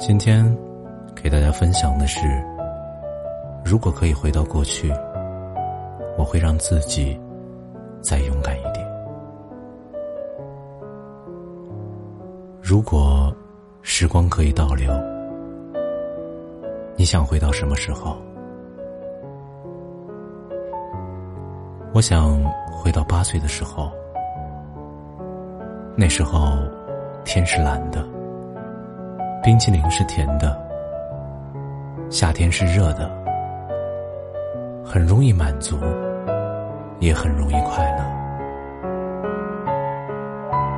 今天给大家分享的是：如果可以回到过去，我会让自己再勇敢一点。如果时光可以倒流，你想回到什么时候？我想回到八岁的时候，那时候天是蓝的。冰淇淋是甜的，夏天是热的，很容易满足，也很容易快乐。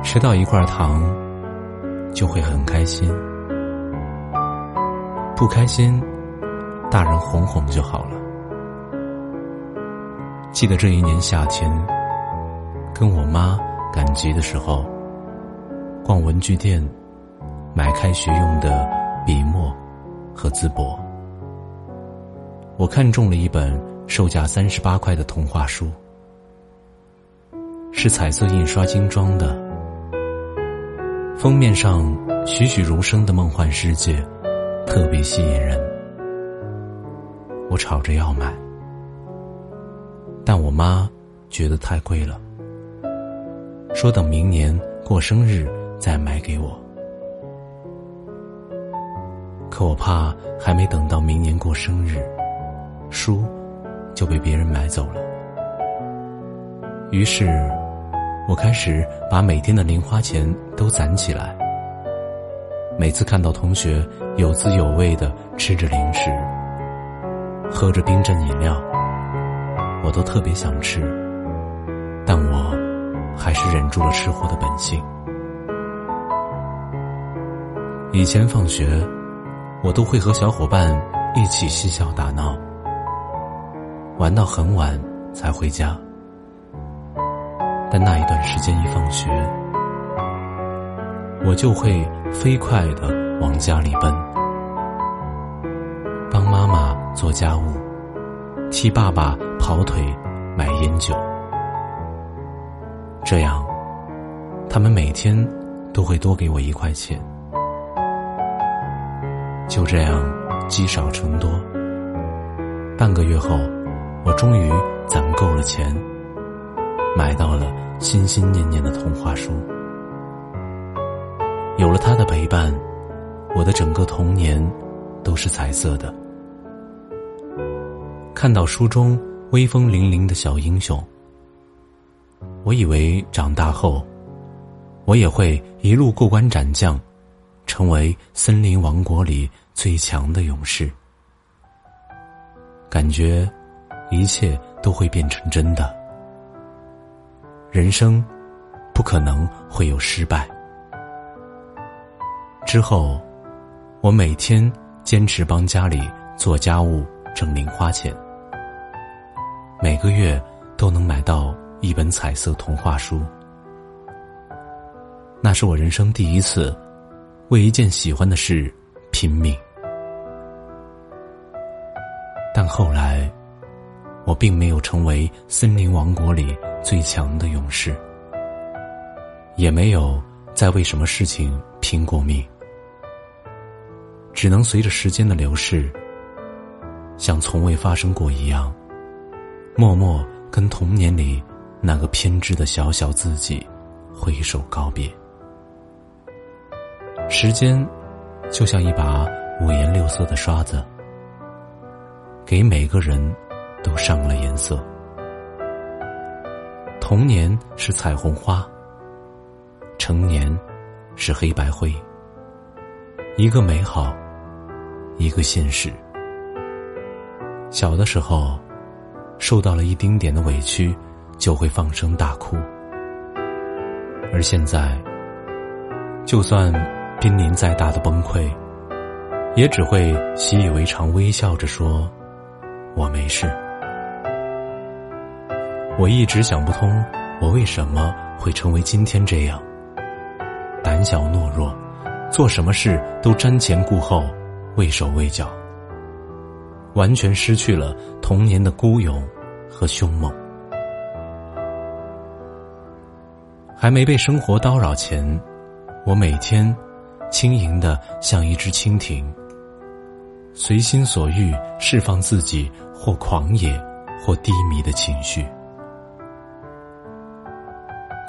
吃到一块糖，就会很开心。不开心，大人哄哄就好了。记得这一年夏天，跟我妈赶集的时候，逛文具店。买开学用的笔墨和字簿，我看中了一本售价三十八块的童话书，是彩色印刷精装的，封面上栩栩如生的梦幻世界，特别吸引人。我吵着要买，但我妈觉得太贵了，说等明年过生日再买给我。可我怕还没等到明年过生日，书就被别人买走了。于是，我开始把每天的零花钱都攒起来。每次看到同学有滋有味的吃着零食，喝着冰镇饮料，我都特别想吃，但我还是忍住了吃货的本性。以前放学。我都会和小伙伴一起嬉笑打闹，玩到很晚才回家。但那一段时间一放学，我就会飞快的往家里奔，帮妈妈做家务，替爸爸跑腿买烟酒。这样，他们每天都会多给我一块钱。就这样积少成多。半个月后，我终于攒够了钱，买到了心心念念的童话书。有了他的陪伴，我的整个童年都是彩色的。看到书中威风凛凛的小英雄，我以为长大后，我也会一路过关斩将，成为森林王国里。最强的勇士，感觉一切都会变成真的。人生不可能会有失败。之后，我每天坚持帮家里做家务挣零花钱，每个月都能买到一本彩色童话书。那是我人生第一次为一件喜欢的事。拼命，但后来，我并没有成为森林王国里最强的勇士，也没有再为什么事情拼过命，只能随着时间的流逝，像从未发生过一样，默默跟童年里那个偏执的小小自己挥手告别。时间。就像一把五颜六色的刷子，给每个人都上了颜色。童年是彩虹花，成年是黑白灰。一个美好，一个现实。小的时候，受到了一丁点的委屈，就会放声大哭。而现在，就算濒临再大的崩溃，也只会习以为常，微笑着说：“我没事。”我一直想不通，我为什么会成为今天这样，胆小懦弱，做什么事都瞻前顾后，畏手畏脚。完全失去了童年的孤勇和凶猛。还没被生活叨扰前，我每天轻盈的像一只蜻蜓，随心所欲释放自己或狂野或低迷的情绪，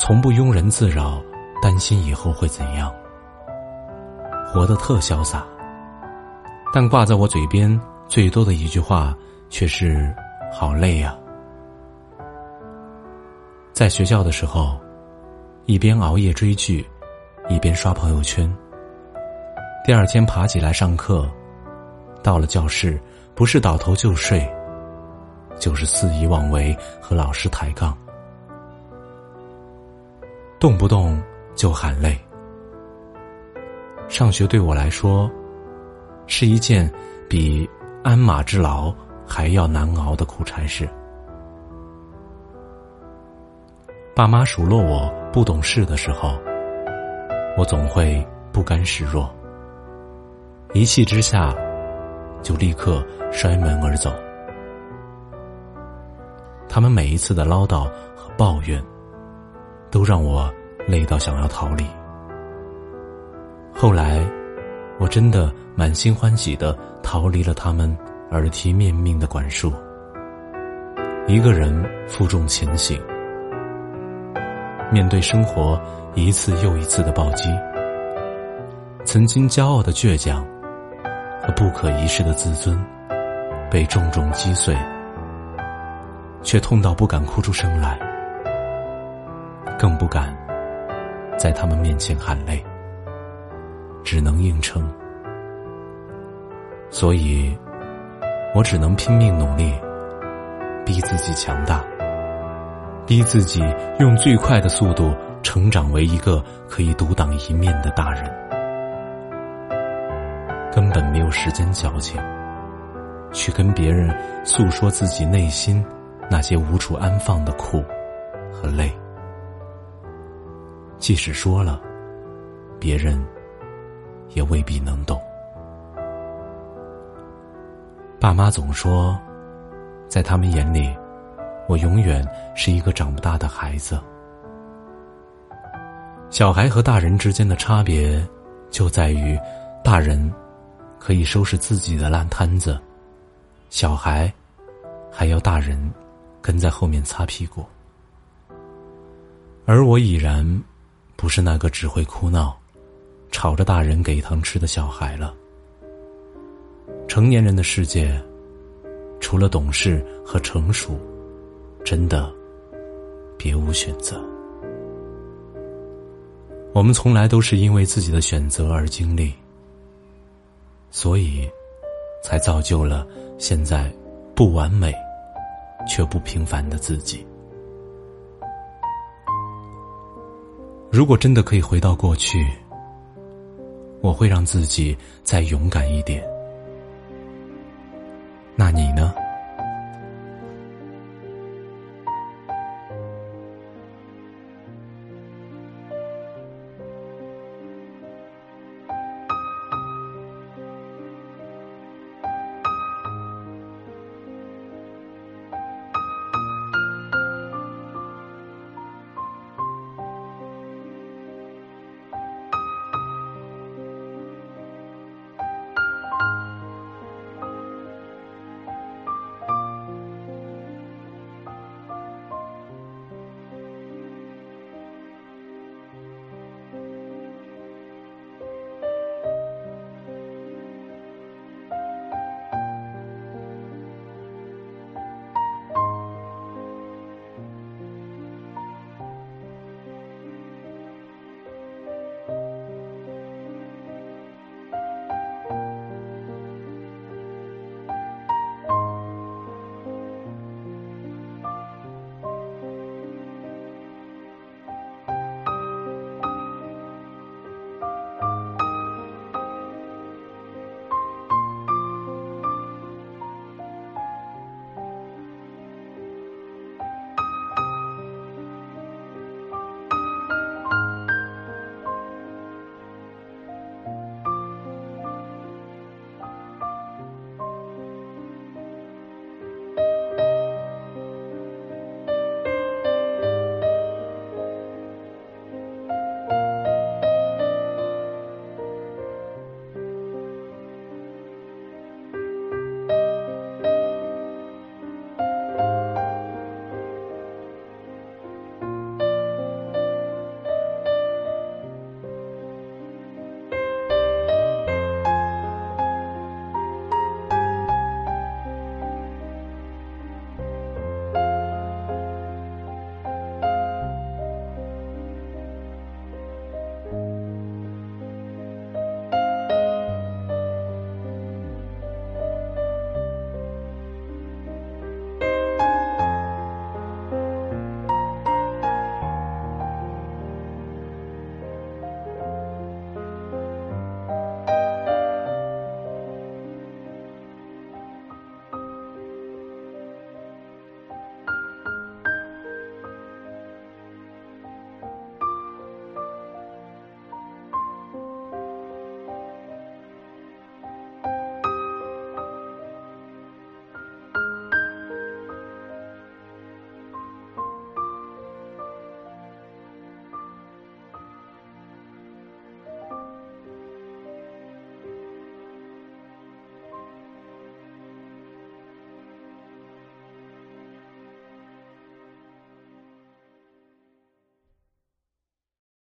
从不庸人自扰，担心以后会怎样，活得特潇洒。但挂在我嘴边。最多的一句话却是“好累呀”。在学校的时候，一边熬夜追剧，一边刷朋友圈。第二天爬起来上课，到了教室，不是倒头就睡，就是肆意妄为和老师抬杠，动不动就喊累。上学对我来说，是一件比……鞍马之劳还要难熬的苦差事。爸妈数落我不懂事的时候，我总会不甘示弱，一气之下就立刻摔门而走。他们每一次的唠叨和抱怨，都让我累到想要逃离。后来。我真的满心欢喜的逃离了他们耳提面命的管束，一个人负重前行，面对生活一次又一次的暴击，曾经骄傲的倔强不可一世的自尊被重重击碎，却痛到不敢哭出声来，更不敢在他们面前喊累。只能硬撑，所以，我只能拼命努力，逼自己强大，逼自己用最快的速度成长为一个可以独当一面的大人。根本没有时间矫情，去跟别人诉说自己内心那些无处安放的苦和累。即使说了，别人。也未必能懂。爸妈总说，在他们眼里，我永远是一个长不大的孩子。小孩和大人之间的差别，就在于，大人可以收拾自己的烂摊子，小孩还要大人跟在后面擦屁股。而我已然不是那个只会哭闹。吵着大人给糖吃的小孩了。成年人的世界，除了懂事和成熟，真的别无选择。我们从来都是因为自己的选择而经历，所以才造就了现在不完美却不平凡的自己。如果真的可以回到过去。我会让自己再勇敢一点。那你呢？